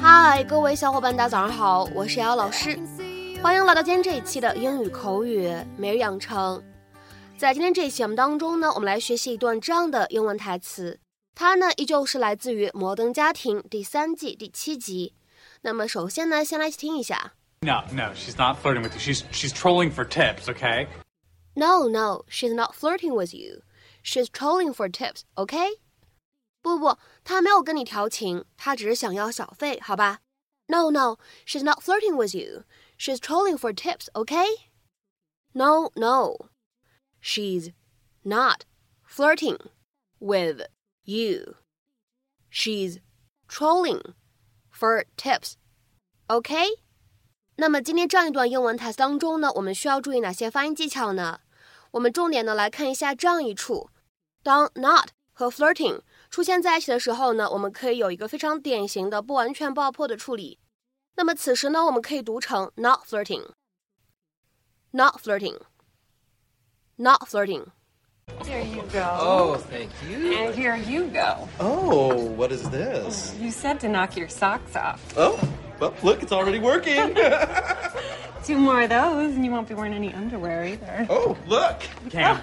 嗨，各位小伙伴，大家早上好，我是瑶瑶老师，欢迎来到今天这一期的英语口语每日养成。在今天这一期节目当中呢，我们来学习一段这样的英文台词，它呢依旧是来自于《摩登家庭》第三季第七集。那么首先呢，先来听一下。No, no, she's not flirting with you. She's she's trolling for tips, okay? No, no, she's not flirting with you. She's trolling for tips, okay? 不不，她没有跟你调情，她只是想要小费，好吧？No, no, she's not flirting with you. She's trolling for tips, okay? No, no, she's not flirting with you. She's trolling for tips, okay? 那么今天这样一段英文台词当中呢，我们需要注意哪些发音技巧呢？我们重点呢来看一下这样一处，当 not 和 flirting 出现在一起的时候呢，我们可以有一个非常典型的不完全爆破的处理。那么此时呢，我们可以读成 not flirting，not flirting，not flirting。Here you go. Oh, thank you. And here you go. Oh, what is this? You said to knock your socks off. Oh, well, look, it's already working. Two more of those, and you won't be wearing any underwear either. oh, look. Cam,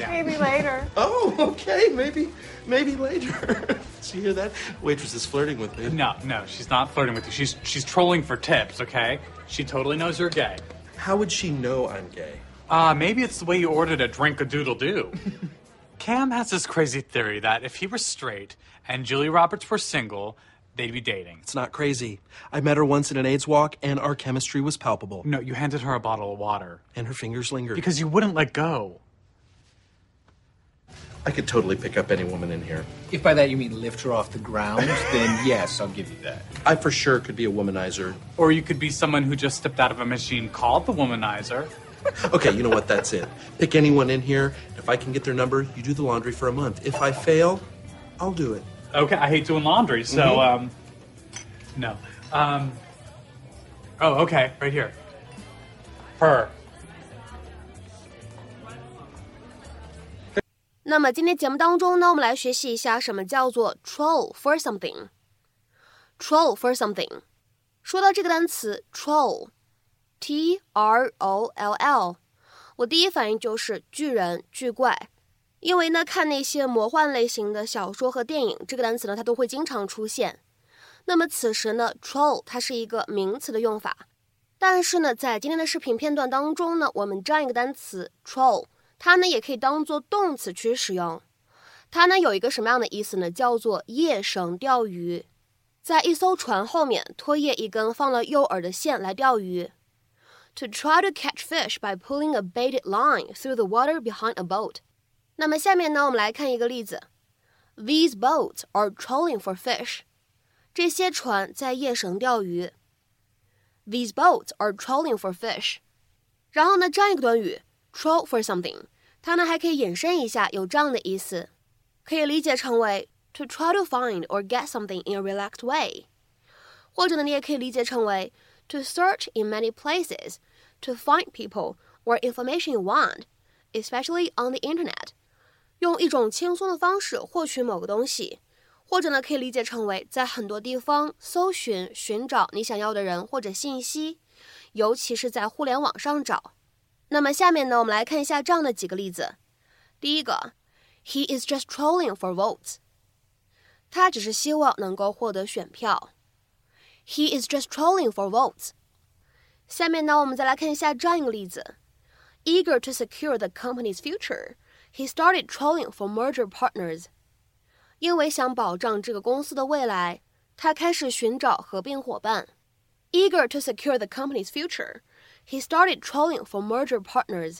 down, down. Maybe later. Oh, okay, maybe, maybe later. Did you hear that? Waitress is flirting with me. No, no, she's not flirting with you. She's she's trolling for tips, okay? She totally knows you're gay. How would she know I'm gay? Uh, maybe it's the way you ordered a drink a doodle doo. Cam has this crazy theory that if he were straight and Julia Roberts were single, they'd be dating. It's not crazy. I met her once in an AIDS walk, and our chemistry was palpable. No, you handed her a bottle of water And her fingers lingered. because you wouldn't let go. I could totally pick up any woman in here. If by that you mean lift her off the ground, then yes, I'll give you that. I for sure could be a womanizer. Or you could be someone who just stepped out of a machine called the womanizer. Okay, you know what? That's it. Pick anyone in here. If I can get their number, you do the laundry for a month. If I fail, I'll do it. Okay, I hate doing laundry, so um, no. Um, oh, okay, right here. Her. 那么今天节目当中呢，我们来学习一下什么叫做 troll for something。troll for something，说到这个单词 troll，T R O L L，我第一反应就是巨人、巨怪，因为呢看那些魔幻类型的小说和电影，这个单词呢它都会经常出现。那么此时呢，troll 它是一个名词的用法，但是呢在今天的视频片段当中呢，我们这样一个单词 troll。它呢也可以当做动词去使用，它呢有一个什么样的意思呢？叫做夜绳钓鱼，在一艘船后面拖曳一根放了诱饵的线来钓鱼。To try to catch fish by pulling a baited line through the water behind a boat。那么下面呢，我们来看一个例子：These boats are trolling for fish。这些船在夜绳钓鱼。These boats are trolling for fish。然后呢，这样一个短语。troll for something，它呢还可以引申一下，有这样的意思，可以理解成为 to try to find or get something in a relaxed way，或者呢你也可以理解成为 to search in many places to find people or information you want，especially on the internet，用一种轻松的方式获取某个东西，或者呢可以理解成为在很多地方搜寻、寻找你想要的人或者信息，尤其是在互联网上找。 那么下面呢，我们来看一下这样的几个例子。第一个，He is just trolling for votes。他只是希望能够获得选票。He is just trolling for votes。下面呢，我们再来看一下这样一个例子：Eager to secure the company's future, he started trolling for merger partners。因为想保障这个公司的未来，他开始寻找合并伙伴。Eager to secure the company's future。 He started trolling for merger partners。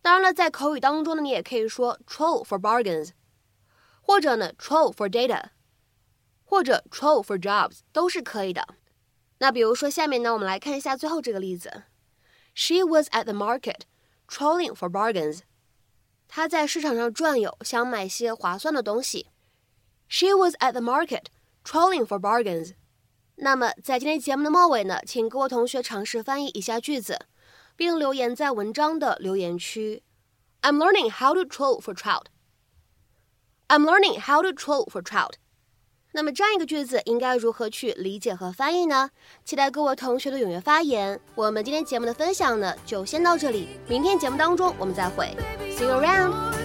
当然了，在口语当中呢，你也可以说 troll for bargains，或者呢 troll for data，或者 troll for jobs 都是可以的。那比如说下面呢，我们来看一下最后这个例子：She was at the market trolling for bargains。她在市场上转悠，想买些划算的东西。She was at the market trolling for bargains。 那么，在今天节目的末尾呢，请各位同学尝试翻译一下句子，并留言在文章的留言区。I'm learning how to troll for trout. I'm learning how to troll for trout. 那么这样一个句子应该如何去理解和翻译呢？期待各位同学的踊跃发言。我们今天节目的分享呢，就先到这里，明天节目当中我们再会，See you around。